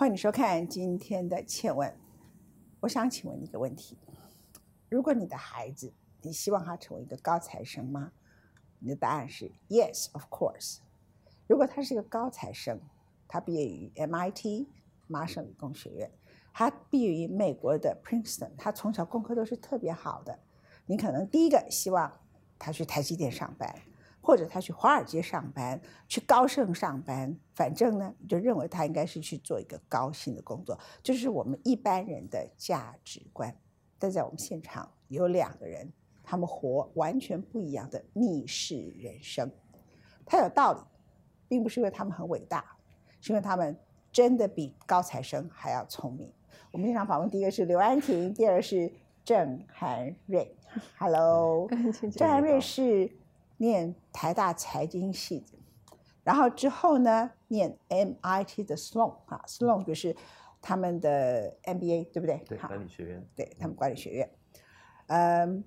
欢迎收看今天的倩问。我想请问你一个问题：如果你的孩子，你希望他成为一个高材生吗？你的答案是 Yes, of course。如果他是一个高材生，他毕业于 MIT 麻省理工学院，他毕业于美国的 Princeton，他从小功课都是特别好的。你可能第一个希望他去台积电上班。或者他去华尔街上班，去高盛上班，反正呢，就认为他应该是去做一个高薪的工作，就是我们一般人的价值观。但在我们现场有两个人，他们活完全不一样的逆世人生。他有道理，并不是因为他们很伟大，是因为他们真的比高材生还要聪明。我们现场访问第一个是刘安婷，第二个是郑涵瑞。Hello，郑涵瑞是。念台大财经系，然后之后呢，念 MIT 的 Sloan 啊，Sloan 就是他们的 MBA，对不对？对，管理学院。对他们管理学院。嗯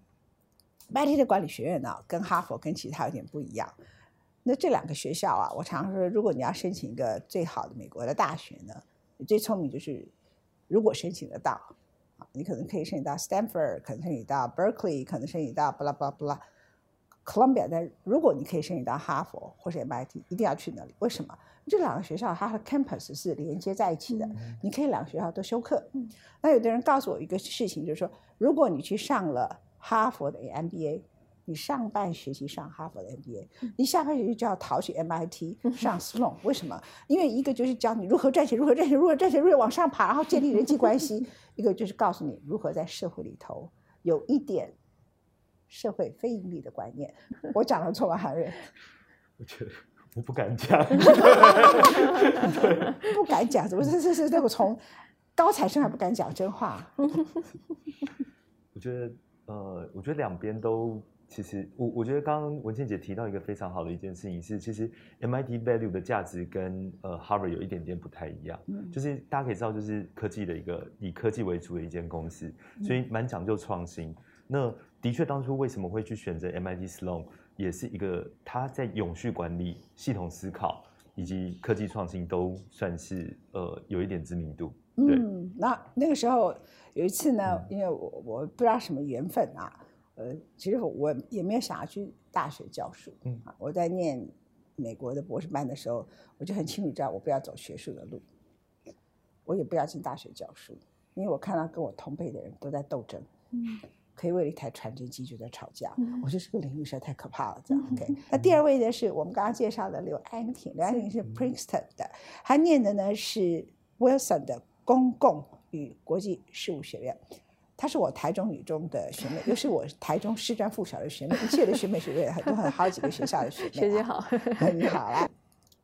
，MIT 的管理学院呢，跟哈佛跟其他有点不一样。那这两个学校啊，我常说，如果你要申请一个最好的美国的大学呢，你最聪明就是如果申请得到啊，你可能可以申请到 Stanford，可能申请到 Berkeley，可能申请到巴拉巴拉巴拉。Columbia，但如果你可以申请到哈佛或者 MIT，一定要去那里。为什么？这两个学校它的 campus 是连接在一起的，你可以两个学校都修课。那有的人告诉我一个事情，就是说，如果你去上了哈佛的 MBA，你上半学期上哈佛的 MBA，你下半学期就要逃去 MIT 上 Sloan。为什么？因为一个就是教你如何赚钱，如何赚钱，如何赚钱，如何往上爬，然后建立人际关系；一个就是告诉你如何在社会里头有一点。社会非盈利的观念，我讲了错吗，韩瑞？我觉得我不敢讲，不敢讲，怎么是是是？那我从高材生还不敢讲真话。我觉得呃，我觉得两边都其实，我我觉得刚刚文倩姐提到一个非常好的一件事情是，其实 MIT value 的价值跟呃 Harvard 有一点点不太一样，就是大家可以知道，就是科技的一个以科技为主的一间公司，所以蛮讲究创新。那的确，当初为什么会去选择 MIT Sloan，也是一个他在永续管理、系统思考以及科技创新都算是呃有一点知名度。嗯，那那个时候有一次呢，因为我我不知道什么缘分啊，呃，其实我也没有想要去大学教书。嗯，我在念美国的博士班的时候，我就很清楚知道我不要走学术的路，我也不要进大学教书，因为我看到跟我同辈的人都在斗争。嗯。可以为了一台传真机就在吵架，我觉得这个领域实在太可怕了。这样，OK。那第二位呢，是我们刚刚介绍的刘安婷，刘安婷是 Princeton 的，她念的呢是 Wilson 的公共与国际事务学院。她是我台中女中的学妹，又是我台中师专附小的学妹，一切的学妹学院很多很好几个学校的学妹。学姐好，你好来。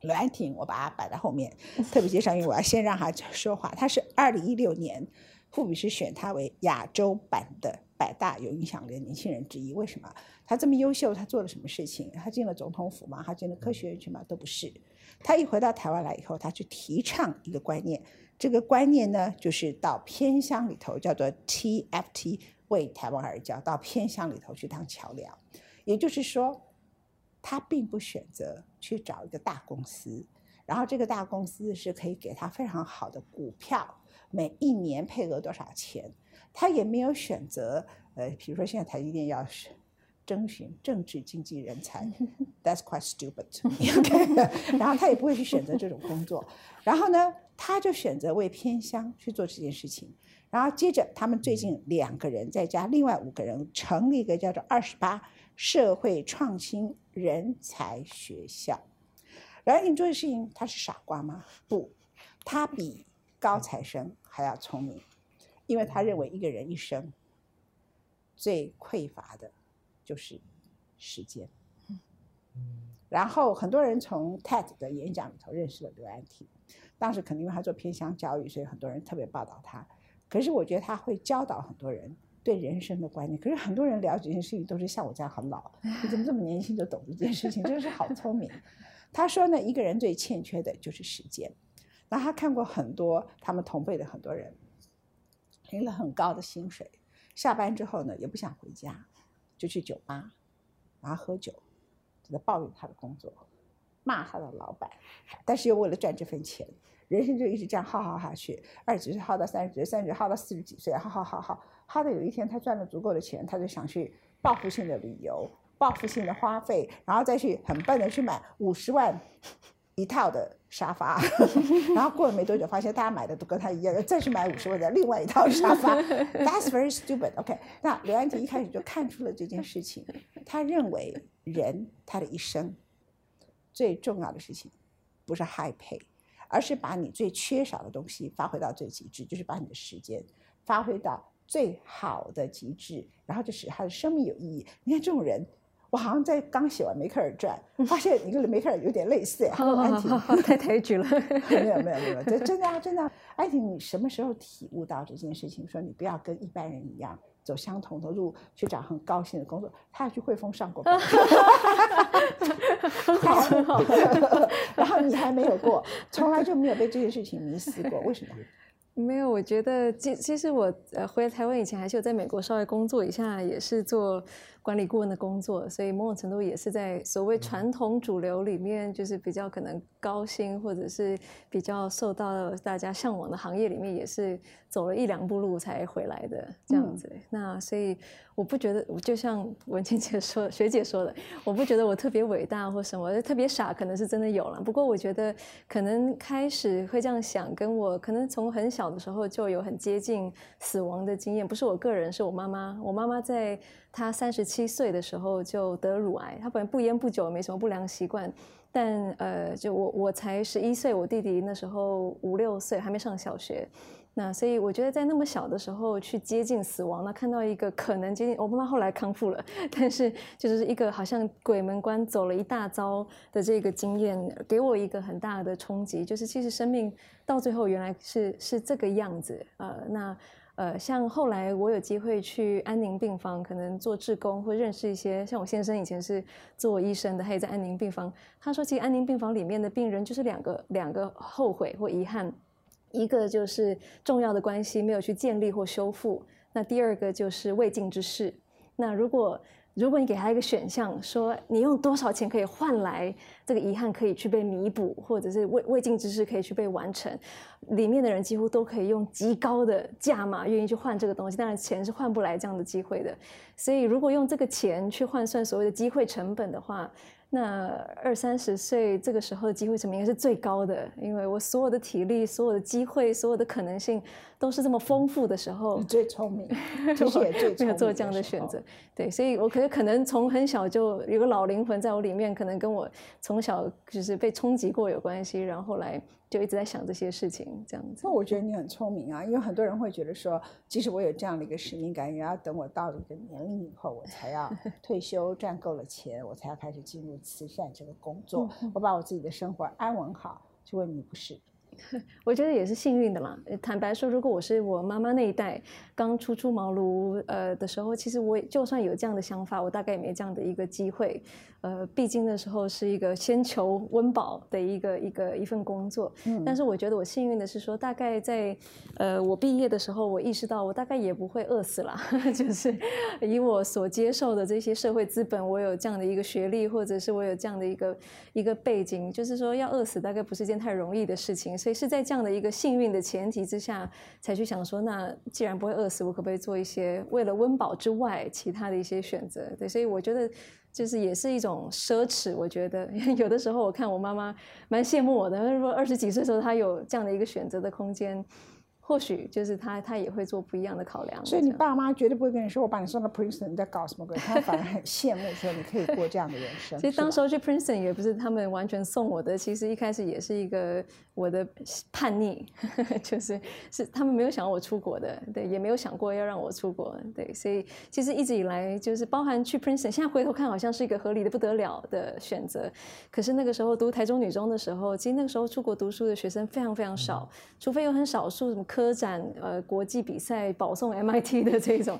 刘安婷，我把她摆在后面，特别介绍，因为我要先让她说话。她是二零一六年，富比士选她为亚洲版的。百大有影响力的年轻人之一，为什么他这么优秀？他做了什么事情？他进了总统府吗？他进了科学院去吗？都不是。他一回到台湾来以后，他去提倡一个观念，这个观念呢，就是到偏乡里头，叫做 TFT，为台湾而教，到偏乡里头去当桥梁。也就是说，他并不选择去找一个大公司，然后这个大公司是可以给他非常好的股票，每一年配额多少钱。他也没有选择，呃，比如说现在台积电要是征询政治经济人才，That's quite stupid。然后他也不会去选择这种工作，然后呢，他就选择为偏乡去做这件事情。然后接着，他们最近两个人再加另外五个人，成立一个叫做“二十八社会创新人才学校”。然后你做的事情，他是傻瓜吗？不，他比高材生还要聪明。因为他认为一个人一生最匮乏的就是时间。然后很多人从 TED 的演讲里头认识了刘安婷，当时可能因为他做偏乡教育，所以很多人特别报道他。可是我觉得他会教导很多人对人生的观念。可是很多人了解这件事情都是像我这样很老，你怎么这么年轻就懂这件事情？真的是好聪明。他说呢，一个人最欠缺的就是时间。那他看过很多他们同辈的很多人。领了很高的薪水，下班之后呢，也不想回家，就去酒吧，然后喝酒，就在抱怨他的工作。骂他的老板，但是又为了赚这份钱，人生就一直这样耗耗下去。二十几岁耗到三十岁，三十岁耗到四十几岁，耗耗耗耗，耗到有一天他赚了足够的钱，他就想去报复性的旅游，报复性的花费，然后再去很笨的去买五十万一套的沙发，然后过了没多久，发现大家买的都跟他一样，再去买五十万的另外一套沙发。That's very stupid. OK，那刘安迪一开始就看出了这件事情，他认为人他的一生最重要的事情不是 high pay，而是把你最缺少的东西发挥到最极致，就是把你的时间发挥到最好的极致，然后就使他的生命有意义。你看这种人。我好像在刚写完《梅克尔传 》，发现你跟梅克尔有点类似。好，安婷太抬举了。没有没有没有，这 真的啊真的。安婷，你什么时候体悟到这件事情？说你不要跟一般人一样走相同的路去找很高兴的工作。他要去汇丰上过班，好很好。然后你还没有过，从来就没有被这件事情迷死过。为什么？没有，我觉得其其实我呃回台湾以前还是有在美国稍微工作一下，也是做。管理顾问的工作，所以某种程度也是在所谓传统主流里面，就是比较可能高薪或者是比较受到大家向往的行业里面，也是走了一两步路才回来的这样子。那所以我不觉得，就像文静姐说、学姐说的，我不觉得我特别伟大或什么，特别傻，可能是真的有了。不过我觉得可能开始会这样想，跟我可能从很小的时候就有很接近死亡的经验，不是我个人，是我妈妈。我妈妈在。他三十七岁的时候就得乳癌，他本来不烟不酒，没什么不良习惯，但呃，就我我才十一岁，我弟弟那时候五六岁，还没上小学，那所以我觉得在那么小的时候去接近死亡，那看到一个可能接近，我妈妈后来康复了，但是就是一个好像鬼门关走了一大遭的这个经验，给我一个很大的冲击，就是其实生命到最后原来是是这个样子，呃，那。呃，像后来我有机会去安宁病房，可能做志工或认识一些，像我先生以前是做医生的，他也在安宁病房。他说，其实安宁病房里面的病人就是两个两个后悔或遗憾，一个就是重要的关系没有去建立或修复，那第二个就是未尽之事。那如果如果你给他一个选项，说你用多少钱可以换来这个遗憾可以去被弥补，或者是未未尽之事可以去被完成，里面的人几乎都可以用极高的价码愿意去换这个东西。当然，钱是换不来这样的机会的。所以，如果用这个钱去换算所谓的机会成本的话，那二三十岁这个时候的机会成本应该是最高的，因为我所有的体力、所有的机会、所有的可能性都是这么丰富的时候。你最聪明，就是也最没有做这样的选择。对，所以我可可能从很小就有个老灵魂在我里面，可能跟我从小就是被冲击过有关系，然后后来。就一直在想这些事情，这样子。那我觉得你很聪明啊，因为很多人会觉得说，即使我有这样的一个使命感，也要等我到了一个年龄以后，我才要 退休赚够了钱，我才要开始进入慈善这个工作，我把我自己的生活安稳好。就问你不是？我觉得也是幸运的啦。坦白说，如果我是我妈妈那一代刚初出茅庐呃的时候，其实我就算有这样的想法，我大概也没这样的一个机会。呃，必经的时候是一个先求温饱的一个一个一份工作，嗯，但是我觉得我幸运的是说，大概在呃我毕业的时候，我意识到我大概也不会饿死了，就是以我所接受的这些社会资本，我有这样的一个学历，或者是我有这样的一个一个背景，就是说要饿死大概不是件太容易的事情，所以是在这样的一个幸运的前提之下，才去想说，那既然不会饿死，我可不可以做一些为了温饱之外其他的一些选择？对，所以我觉得。就是也是一种奢侈，我觉得 有的时候我看我妈妈蛮羡慕我的，如果二十几岁的时候她有这样的一个选择的空间。或许就是他，他也会做不一样的考量。所以你爸妈绝对不会跟你说：“我把你送到 Princeton，你在搞什么鬼？”他反而很羡慕，说你可以过这样的人生。其实当时候去 Princeton 也不是他们完全送我的，其实一开始也是一个我的叛逆，就是是他们没有想要我出国的，对，也没有想过要让我出国，对，所以其实一直以来就是包含去 Princeton，现在回头看好像是一个合理的不得了的选择。可是那个时候读台中女中的时候，其实那个时候出国读书的学生非常非常少，除非有很少数什么科展呃国际比赛保送 MIT 的这种，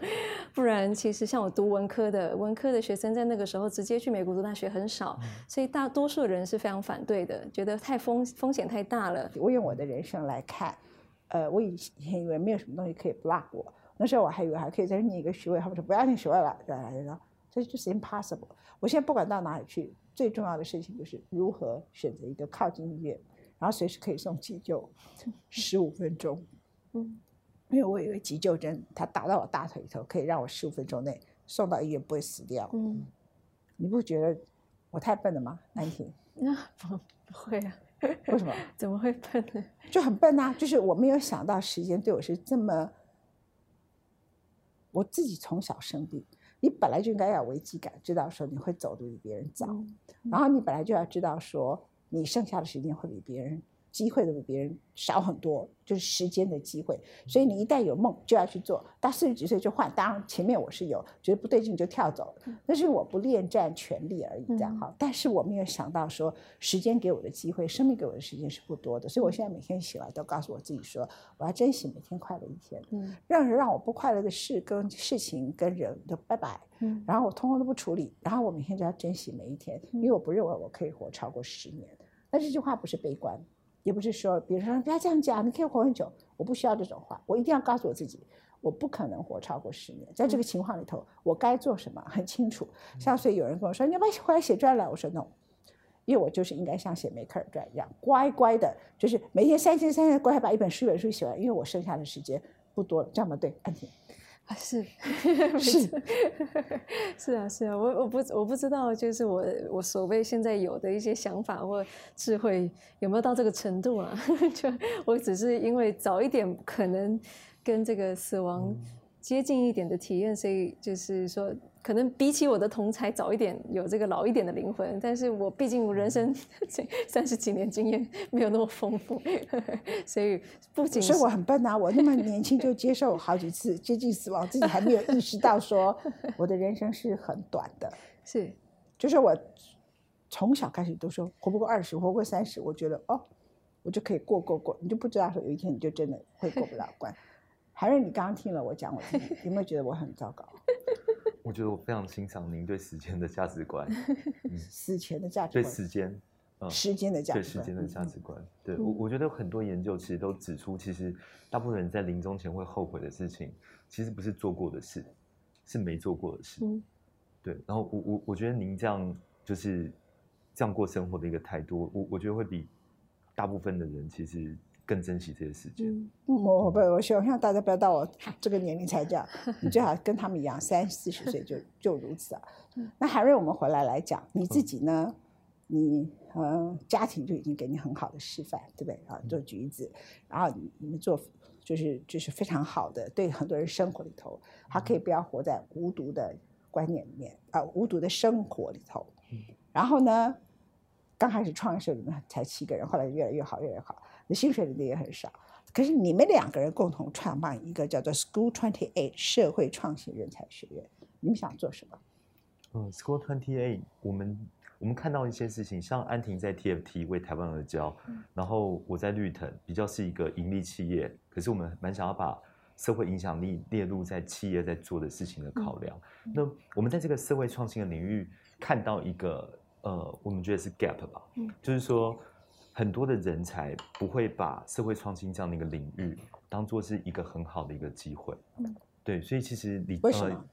不然其实像我读文科的，文科的学生在那个时候直接去美国读大学很少，所以大多数人是非常反对的，觉得太风风险太大了。我用我的人生来看，呃，我以前以为没有什么东西可以 block 我，那时候我还以为还可以再念一个学位，他们说不要念学位了，对吧？这就是 impossible。我现在不管到哪里去。最重要的事情就是如何选择一个靠近医院，然后随时可以送急救，十五分钟。嗯因为我有一个急救针，它打到我大腿里头，可以让我十五分钟内送到医院不会死掉。嗯，你不觉得我太笨了吗，安婷？那不不会啊，为什么？怎么会笨呢？就很笨啊！就是我没有想到时间对我是这么，我自己从小生病，你本来就应该要有危机感，知道说你会走得比别人早，嗯然后你本来就要知道说你剩下的时间会比别人机会都比别人少很多，就是时间的机会。所以你一旦有梦就要去做，到四十几岁就换。当然前面我是有觉得不对劲就跳走了，那是我不恋战权力而已，这样嗯哈。但是我没有想到说时间给我的机会，生命给我的时间是不多的，所以我现在每天醒来都告诉我自己说，我要珍惜每天快乐一天，嗯任何让我不快乐的事跟事情跟人都拜拜。嗯然后我通通都不处理，然后我每天就要珍惜每一天，因为我不认为我可以活超过十年。但这句话不是悲观，也不是说比如说不要这样讲，你可以活很久，我不需要这种话，我一定要告诉我自己，我不可能活超过十年。在这个情况里头，我该做什么很清楚。像所以有人跟我说，你要不要回来写传了？我说 no。因为我就是应该像写梅克尔传一样，乖乖的，就是每天三天三天乖乖把一本书一本书写完，因为我剩下的时间不多了，这样吗？对，安婷。啊，是 是是啊是啊，我我不我不知道，就是我我所谓现在有的一些想法或智慧有没有到这个程度啊？就我只是因为早一点可能跟这个死亡接近一点的体验，所以就是说，可能比起我的同才早一点有这个老一点的灵魂，但是我毕竟我人生这三十几年经验没有那么丰富，所以不仅是所以我很笨啊！我那么年轻就接受好几次接近死亡，自己还没有意识到说 我的人生是很短的。是就是我从小开始都说活不过二十，活不过三十，我觉得哦，我就可以过过过，你就不知道说有一天你就真的会过不了关。海瑞，你刚刚听了我讲我自己，有没有觉得我很糟糕？我觉得我非常欣赏您对时间的价值观，死前的价值观对观，时间，嗯，时间的价值观，对时间的价值观。对我，我觉得很多研究其实都指出，其实大部分人在临终前会后悔的事情，其实不是做过的事，是没做过的事。嗯对，然后我我我觉得您这样就是这样过生活的一个态度，我我觉得会比大部分的人其实更珍惜这些时间。嗯嗯我我不，我希望大家不要到我这个年龄才这样，你最好跟他们一样，三四十岁就就如此啊。那海瑞，我们回来来讲，你自己呢？你呃，家庭就已经给你很好的示范，对不对啊？做橘子，然后你你们做就是就是非常好的，对很多人生活里头，他可以不要活在无毒的观念里面啊、无毒的生活里头。然后呢，刚开始创业的时候你们才七个人，后来越来越好，越来越好，那薪水领的也很少。可是你们两个人共同创办一个叫做 School Twenty Eight 社会创新人才学院，你们想做什么？嗯，School Twenty Eight，我们我们看到一些事情，像安婷在 TFT 为台湾而教，然后我在绿藤比较是一个盈利企业，可是我们蛮想要把社会影响力列入在企业在做的事情的考量。那我们在这个社会创新的领域看到一个呃，我们觉得是 gap 吧，嗯就是说很多的人才不会把社会创新这样的一个领域当做是一个很好的一个机会。嗯。对，所以其实你为什么？呃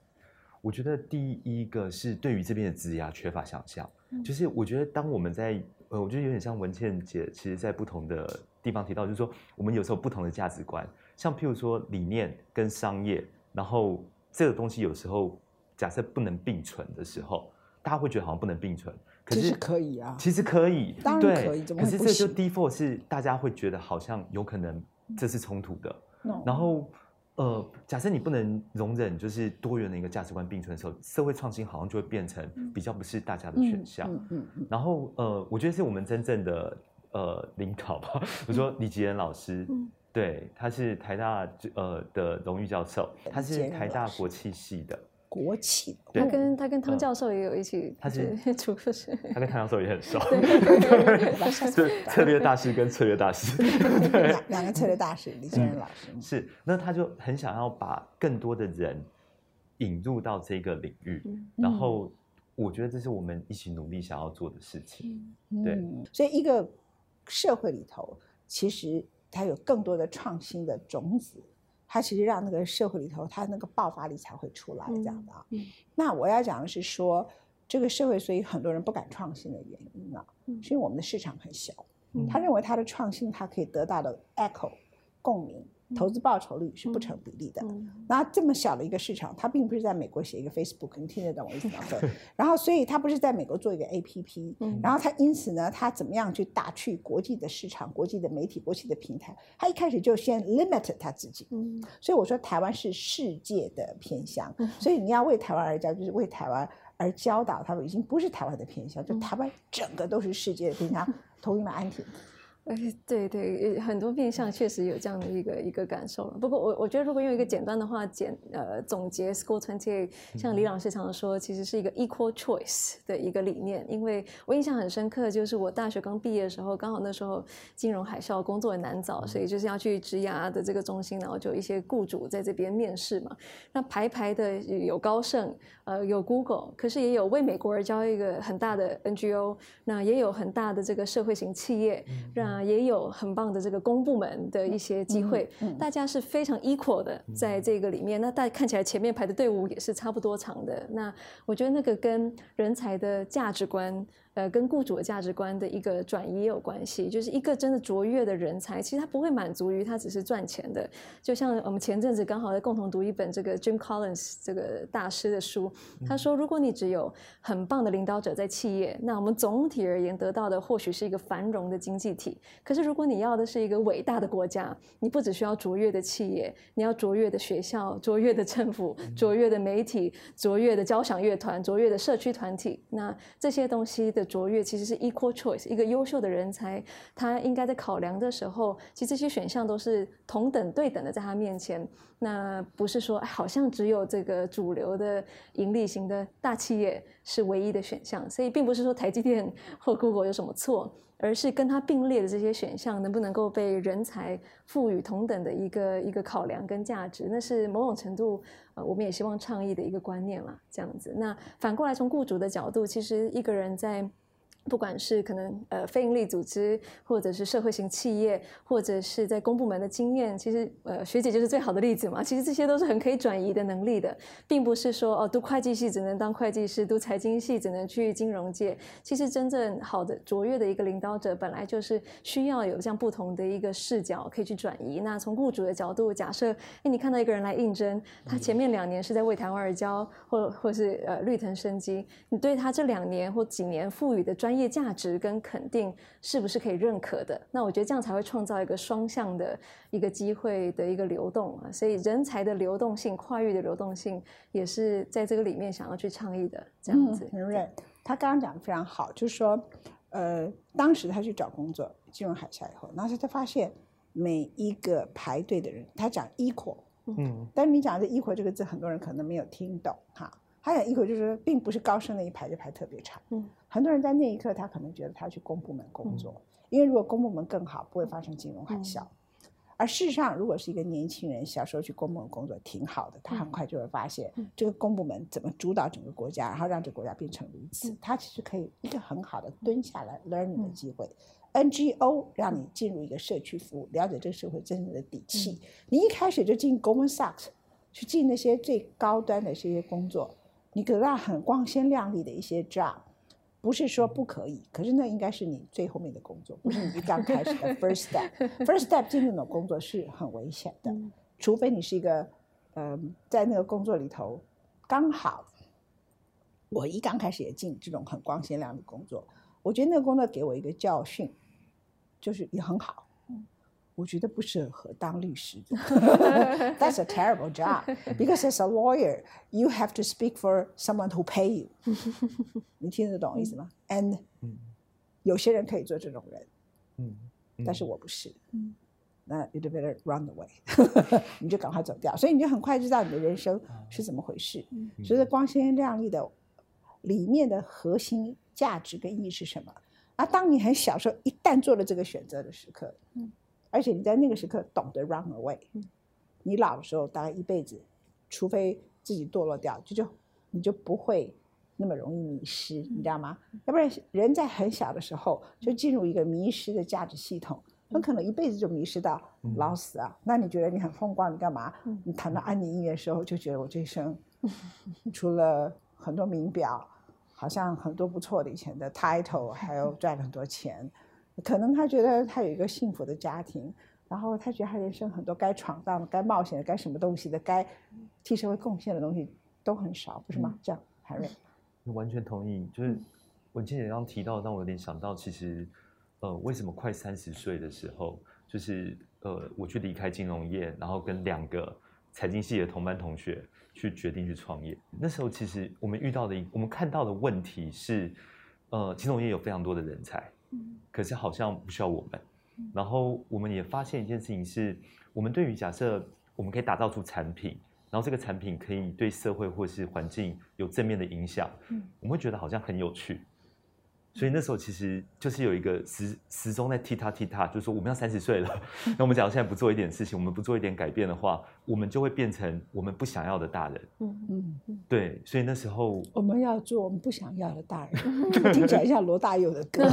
我觉得第一个是对于这边的职涯缺乏想象，嗯。就是我觉得当我们在呃，我觉得有点像文倩姐，其实在不同的地方提到，就是说我们有时候不同的价值观，像譬如说理念跟商业，然后这个东西有时候假设不能并存的时候，大家会觉得好像不能并存，可是其实可以啊。其实可以，当然对。可以可是这就 default 是大家会觉得好像有可能这是冲突的，No 然后，呃，假设你不能容忍就是多元的一个价值观并存的时候，社会创新好像就会变成比较不是大家的选项。嗯嗯嗯然后，呃，我觉得是我们真正的呃领导吧。比如说李吉仁老师，嗯。对，他是台大呃的荣誉教授，他是台大国际系的，国企的，他跟他跟汤嗯教授也有一起，他是对出过是，他跟汤教授也很熟，把下次对，策略大师跟策略大师。两两个策略大师李建仁老师，是，那他就很想要把更多的人引入到这个领域，嗯然后我觉得这是我们一起努力想要做的事情。对嗯，所以一个社会里头，其实它有更多的创新的种子，它其实让那个社会里头它那个爆发力才会出来这样的啊。嗯那我要讲的是说，这个社会，所以很多人不敢创新的原因啊，嗯是因为我们的市场很小。嗯他认为他的创新，他可以得到的 echo 共鸣、投资报酬率是不成比例的。嗯那这么小的一个市场，它并不是在美国写一个 Facebook，你听得懂我意思吗？对。然后，所以他不是在美国做一个 APP，嗯然后他因此呢，他怎么样去打去国际的市场、国际的媒体、国际的平台？他一开始就先 limit 他自己。嗯所以我说台湾是世界的偏乡嗯，所以你要为台湾而教，就是为台湾而教导他们，已经不是台湾的偏向，就嗯台湾整个都是世界的偏向。同意吗，安婷？哎，对对，呃很多面向确实有这样的一个一个感受了。不过我我觉得，如果用一个简单的话简呃总结 School Twenty 像李老师常常说，其实是一个 equal choice 的一个理念。因为我印象很深刻，就是我大学刚毕业的时候，刚好那时候金融海啸，工作也难找，所以就是要去职涯的这个中心，然后就有一些雇主在这边面试嘛。那排排的有高盛，呃，有 Google，可是也有为美国而交一个很大的 NGO，那也有很大的这个社会型企业，那也有很棒的这个公部门的一些机会，嗯大家是非常 equal 的在这个里面。那大家看起来前面排的队伍也是差不多长的。那我觉得那个跟人才的价值观。呃，跟雇主的价值观的一个转移也有关系，就是一个真的卓越的人才，其实他不会满足于他只是赚钱的。就像我们前阵子刚好在共同读一本这个 Jim Collins 这个大师的书，他说，如果你只有很棒的领导者在企业，那我们总体而言得到的或许是一个繁荣的经济体。可是如果你要的是一个伟大的国家，你不只需要卓越的企业，你要卓越的学校、卓越的政府、卓越的媒体、卓越的交响乐团、卓越的社区团体，那这些东西的卓越其实是 equal choice，一个优秀的人才，他应该在考量的时候，其实这些选项都是同等对等的在他面前。那不是说，好像只有这个主流的盈利型的大企业是唯一的选项，所以并不是说台积电或 Google 有什么错，而是跟它并列的这些选项能不能够被人才赋予同等的一个一个考量跟价值，那是某种程度，呃，我们也希望倡议的一个观念啦，这样子。那反过来从雇主的角度，其实一个人在不管是可能呃非营利组织，或者是社会型企业，或者是在公部门的经验，其实呃学姐就是最好的例子嘛。其实这些都是很可以转移的能力的，并不是说哦读会计系只能当会计师，读财经系只能去金融界。其实真正好的卓越的一个领导者，本来就是需要有这样不同的一个视角可以去转移。那从雇主的角度，假设哎你看到一个人来应征，他前面两年是在为台湾而教，或或是呃绿藤生机，你对他这两年或几年赋予的专业价值跟肯定，是不是可以认可的？那我觉得这样才会创造一个双向的一个机会的一个流动啊。所以人才的流动性、跨域的流动性，也是在这个里面想要去倡议的这样子。嗯，对，他刚刚讲的非常好，就是说，呃，当时他去找工作，进入海峡以后，然后他发现每一个排队的人，他讲 equal，嗯但是你讲的 equal 这个字，很多人可能没有听懂哈。他讲 equal 就是并不是高升那一排就排特别长，嗯，很多人在那一刻他可能觉得他去公部门工作，因为如果公部门更好，不会发生金融海啸。而事实上，如果是一个年轻人小时候去公部门工作挺好的，他很快就会发现这个公部门怎么主导整个国家，然后让这个国家变成如此。他其实可以一个很好的蹲下来 learning 的机会。NGO 让你进入一个社区服务，了解这个社会真正的底气。你一开始就进 Goldman Sachs，去进那些最高端的这些工作，你得到很光鲜亮丽的一些 job，不是说不可以，可是那应该是你最后面的工作，不是你一刚开始的 first step。first step 进那种工作是很危险的，除非你是一个，呃，在那个工作里头刚好，我一刚开始也进这种很光鲜亮丽的工作，我觉得那个工作给我一个教训，就是也很好。我觉得不适合当律师的，That's a terrible job because as a lawyer you have to speak for someone who pay you。你听得懂意思吗？And 嗯有些人可以做这种人，嗯，但是我不是。嗯那 you better run away，你就赶快走掉。所以你就很快知道你的人生是怎么回事。所以光鲜亮丽的里面的核心价值跟意义是什么？啊，当你很小时候一旦做了这个选择的时刻，嗯而且你在那个时刻懂得 run away，、嗯你老的时候大概一辈子，除非自己堕落掉，就就你就不会那么容易迷失，你知道吗？要不然人在很小的时候就进入一个迷失的价值系统，很可能一辈子就迷失到老死啊。那你觉得你很风光，你干嘛？你谈到安妮音乐的时候，就觉得我这一生 除了很多名表，好像很多不错的以前的 title，还有赚了很多钱，可能他觉得他有一个幸福的家庭，然后他觉得他人生很多该闯荡的、该冒险的、该什么东西的、该替社会贡献的东西都很少，不是吗？这样，海瑞，完全同意。就是文倩姐刚刚提到，让我有点想到，其实呃，为什么快三十岁的时候，就是呃，我去离开金融业，然后跟两个财经系的同班同学。去决定去创业，那时候其实我们遇到的一，我们看到的问题是，呃，金融业有非常多的人才，嗯，可是好像不需要我们。然后我们也发现一件事情是，我们对于假设我们可以打造出产品，然后这个产品可以对社会或是环境有正面的影响，嗯，我们会觉得好像很有趣。所以那时候其实就是有一个时时钟在踢踏踢踏，就是说我们要三十岁了，那我们假如现在不做一点事情，我们不做一点改变的话，我们就会变成我们不想要的大人。嗯嗯嗯，对，所以那时候我们要做我们不想要的大人，听起来像罗大佑的歌。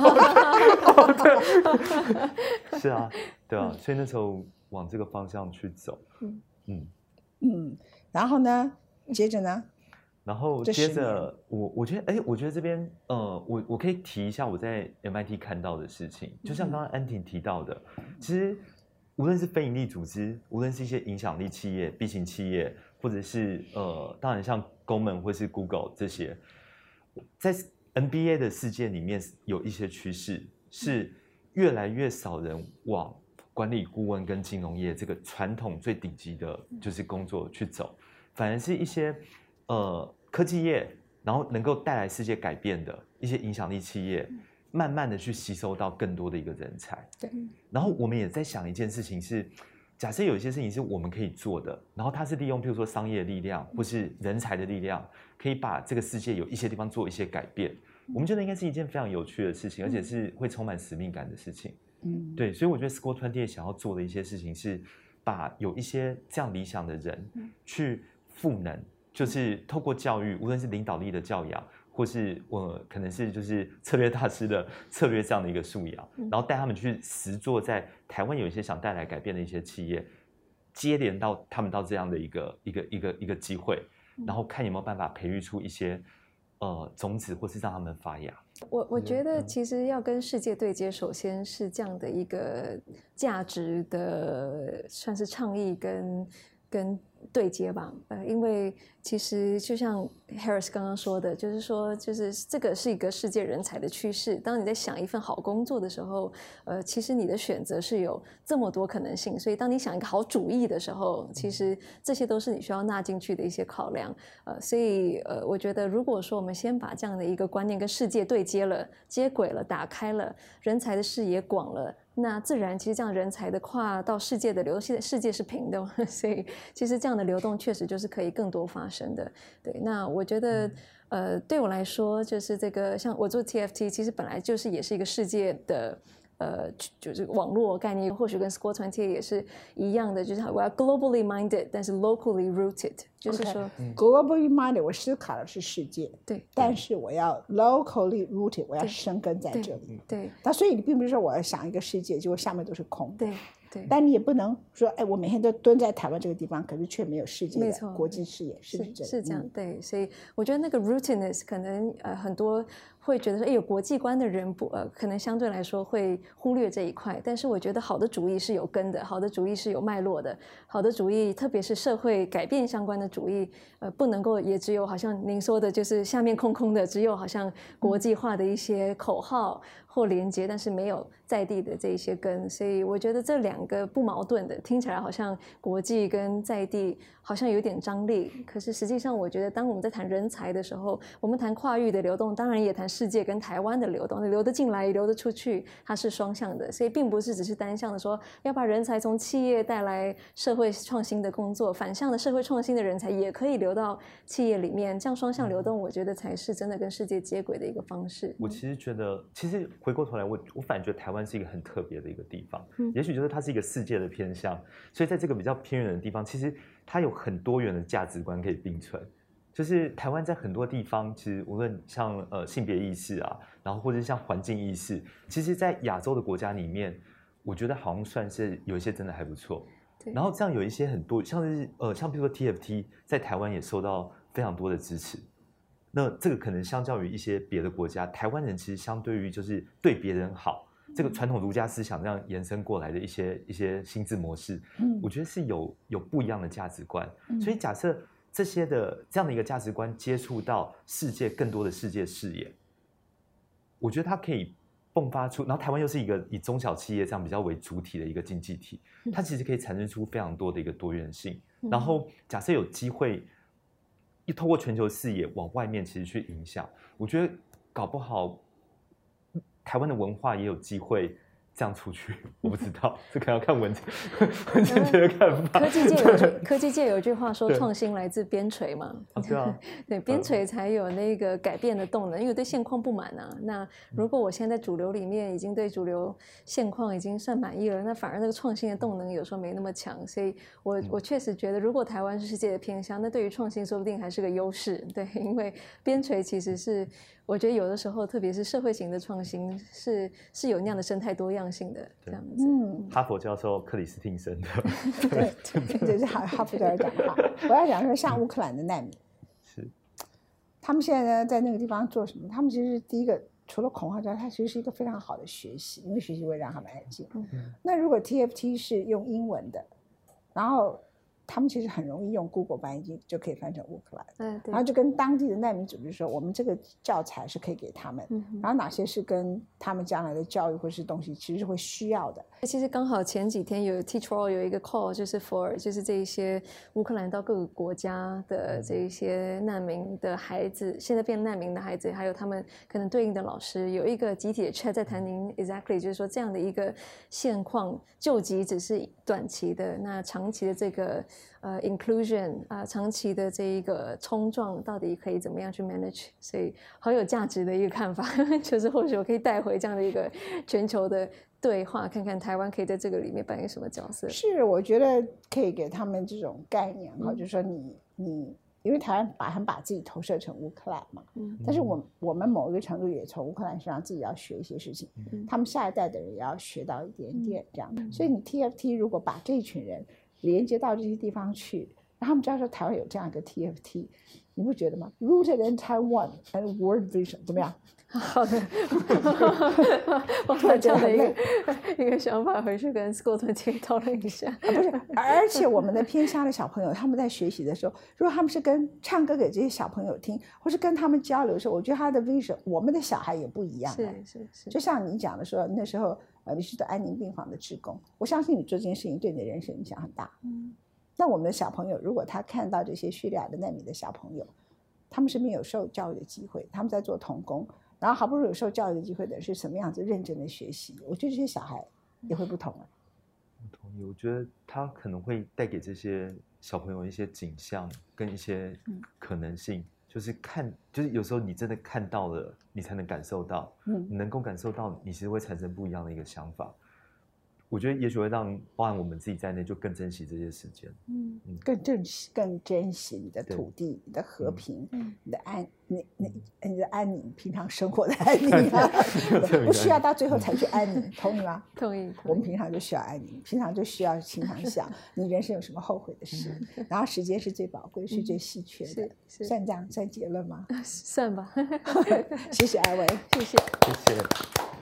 是啊，对啊，所以那时候往这个方向去走。嗯嗯嗯，然后呢，接着呢？然后接着，我我觉得，哎，我觉得这边，呃，我我可以提一下我在 MIT 看到的事情，就像刚刚安婷提到的，其实无论是非营利组织，无论是一些影响力企业、B 型企业，或者是呃，当然像 Goldman 或是 Google 这些，在 NBA 的世界里面有一些趋势，是越来越少人往管理顾问跟金融业这个传统最顶级的就是工作去走，反而是一些。呃，科技业，然后能够带来世界改变的一些影响力企业，慢慢的去吸收到更多的一个人才。对。然后我们也在想一件事情是，假设有一些事情是我们可以做的，然后它是利用，譬如说商业力量或是人才的力量，可以把这个世界有一些地方做一些改变。我们觉得应该是一件非常有趣的事情，而且是会充满使命感的事情。嗯。对，所以我觉得 School Twenty 想要做的一些事情是，把有一些这样理想的人去赋能。就是透过教育，无论是领导力的教养，或是我可能是就是策略大师的策略这样的一个素养，然后带他们去实做在台湾有一些想带来改变的一些企业，接连到他们到这样的一个一个一个一个机会，然后看有没有办法培育出一些呃种子，或是让他们发芽。我我觉得其实要跟世界对接，首先是这样的一个价值的算是倡议跟跟。对接吧，呃，因为其实就像 Harris 刚刚说的，就是说，就是这个是一个世界人才的趋势。当你在想一份好工作的时候，呃，其实你的选择是有这么多可能性。所以，当你想一个好主意的时候，其实这些都是你需要纳进去的一些考量。呃，所以，呃，我觉得如果说我们先把这样的一个观念跟世界对接了、接轨了、打开了，人才的视野广了。那自然，其实这样人才的跨到世界的流，现在世界是平的，所以其实这样的流动确实就是可以更多发生的。对，那我觉得，呃，对我来说，就是这个像我做 TFT，其实本来就是也是一个世界的。呃，就是网络概念，或许跟 Score Twenty 也是一样的，就是我要 globally minded，但是 locally rooted，就是说 globally minded，我思考的是世界，对，但是我要 locally rooted，我要生根在这里，对。那所以你并不是说我要想一个世界，结果下面都是空，对对。但你也不能说，哎，我每天都蹲在台湾这个地方，可是却没有世界的国际视野，是不是？是这样，对。所以我觉得那个 rootedness 可能呃很多。会觉得说，哎，有国际观的人不呃，可能相对来说会忽略这一块。但是我觉得好的主义是有根的，好的主义是有脉络的，好的主义，特别是社会改变相关的主义，呃，不能够也只有好像您说的，就是下面空空的，只有好像国际化的一些口号。或连接，但是没有在地的这一些根，所以我觉得这两个不矛盾的，听起来好像国际跟在地好像有点张力。可是实际上，我觉得当我们在谈人才的时候，我们谈跨域的流动，当然也谈世界跟台湾的流动，流得进来，流得出去，它是双向的，所以并不是只是单向的说要把人才从企业带来社会创新的工作，反向的社会创新的人才也可以流到企业里面，这样双向流动，我觉得才是真的跟世界接轨的一个方式。我其实觉得，其实。回过头来，我我反觉得台湾是一个很特别的一个地方，嗯也许就是它是一个世界的偏向，所以在这个比较偏远的地方，其实它有很多元的价值观可以并存。就是台湾在很多地方，其实无论像呃性别意识啊，然后或者像环境意识，其实，在亚洲的国家里面，我觉得好像算是有一些真的还不错。然后这样有一些很多，像是呃像比如说 TFT 在台湾也受到非常多的支持。那这个可能相较于一些别的国家，台湾人其实相对于就是对别人好，这个传统儒家思想这样延伸过来的一些一些心智模式，嗯我觉得是有有不一样的价值观。嗯所以假设这些的这样的一个价值观接触到世界更多的世界视野，我觉得它可以迸发出，然后台湾又是一个以中小企业这样比较为主体的一个经济体，它其实可以产生出非常多的一个多元性。然后假设有机会，一透过全球视野往外面其实去影响，我觉得搞不好台湾的文化也有机会这样出去。我不知道，这可能要看文 文倩姐的看法。科技界有句科技界有句话说，创新来自边陲嘛。啊对啊，对，边陲才有那个改变的动能，因为对现况不满啊。那如果我现在主流里面已经对主流现况已经算满意了，那反而那个创新的动能有时候没那么强。所以我我确实觉得，如果台湾是世界的偏乡，那对于创新说不定还是个优势。对，因为边陲其实是我觉得有的时候，特别是社会型的创新，是是有那样的生态多样性的这样子。嗯，哈佛教授克里斯汀森的，对，这是哈哈佛教授讲的话。我要讲说，像乌克兰的难民，是他们现在呢在那个地方做什么？他们其实第一个除了恐慌之外，它其实是一个非常好的学习，因为学习会让他们安静。嗯那如果 TFT 是用英文的，然后他们其实很容易用 Google 翻译机就可以翻成乌克兰，嗯，对然后，就跟当地的难民组织说，我们这个教材是可以给他们，嗯然后哪些是跟他们将来的教育或是东西其实是会需要的。其实刚好前几天有 Teach for All 有一个 call，就是 for 就是这一些乌克兰到各个国家的这一些难民的孩子，现在变难民的孩子，还有他们可能对应的老师，有一个集体的 chat 在谈您 exactly 就是说这样的一个现况，救急只是短期的，那长期的这个呃 inclusion 啊、长期的这一个冲撞到底可以怎么样去 manage？所以好有价值的一个看法，就是或许我可以带回这样的一个全球的对话，看看台湾可以在这个里面扮演什么角色。是，我觉得可以给他们这种概念哈，嗯就是说你你，因为台湾把很把自己投射成乌克兰嘛，嗯但是我我们某一个程度也从乌克兰身上自己要学一些事情，嗯他们下一代的人也要学到一点点这样。所以你 TFT 如果把这一群人连接到这些地方去，然后我们知道说台湾有这样一个 TFT，你不觉得吗？Rooted in Taiwan and World Vision 怎么样？好的，我把这样的一个 一个想法回去跟 Scott 姐讨论一下。啊，不是，而且我们的偏乡的小朋友，他们在学习的时候，如果他们是跟唱歌给这些小朋友听，或是跟他们交流的时候，我觉得他的 vision，我们的小孩也不一样、是啊。是是，就像你讲的说，那时候呃，你是做安宁病房的职工，我相信你做这件事情对你的人生影响很大。嗯那我们的小朋友，如果他看到这些叙利亚的难民的小朋友，他们身边有受教育的机会，他们在做童工，然后好不容易有受教育的机会的是什么样子认真的学习，我觉得这些小孩也会不同啊。我同意，我觉得他可能会带给这些小朋友一些景象跟一些嗯可能性，就是看，就是有时候你真的看到了，你才能感受到，嗯你能够感受到，你其实会产生不一样的一个想法。我觉得也许会让包含我们自己在内，就更珍惜这些时间。嗯更珍惜、更珍惜你的土地、你的和嗯平、嗯你的安、你你你的安宁，平常生活的安宁啊 不需要到最后才去安宁，同意吗？同意。我们平常就需要安宁，平常就需要经常想你人生有什么后悔的事，然后时间是最宝贵、是最稀缺的算这样算结论吗？算吧，谢谢艾薇。谢谢。谢谢。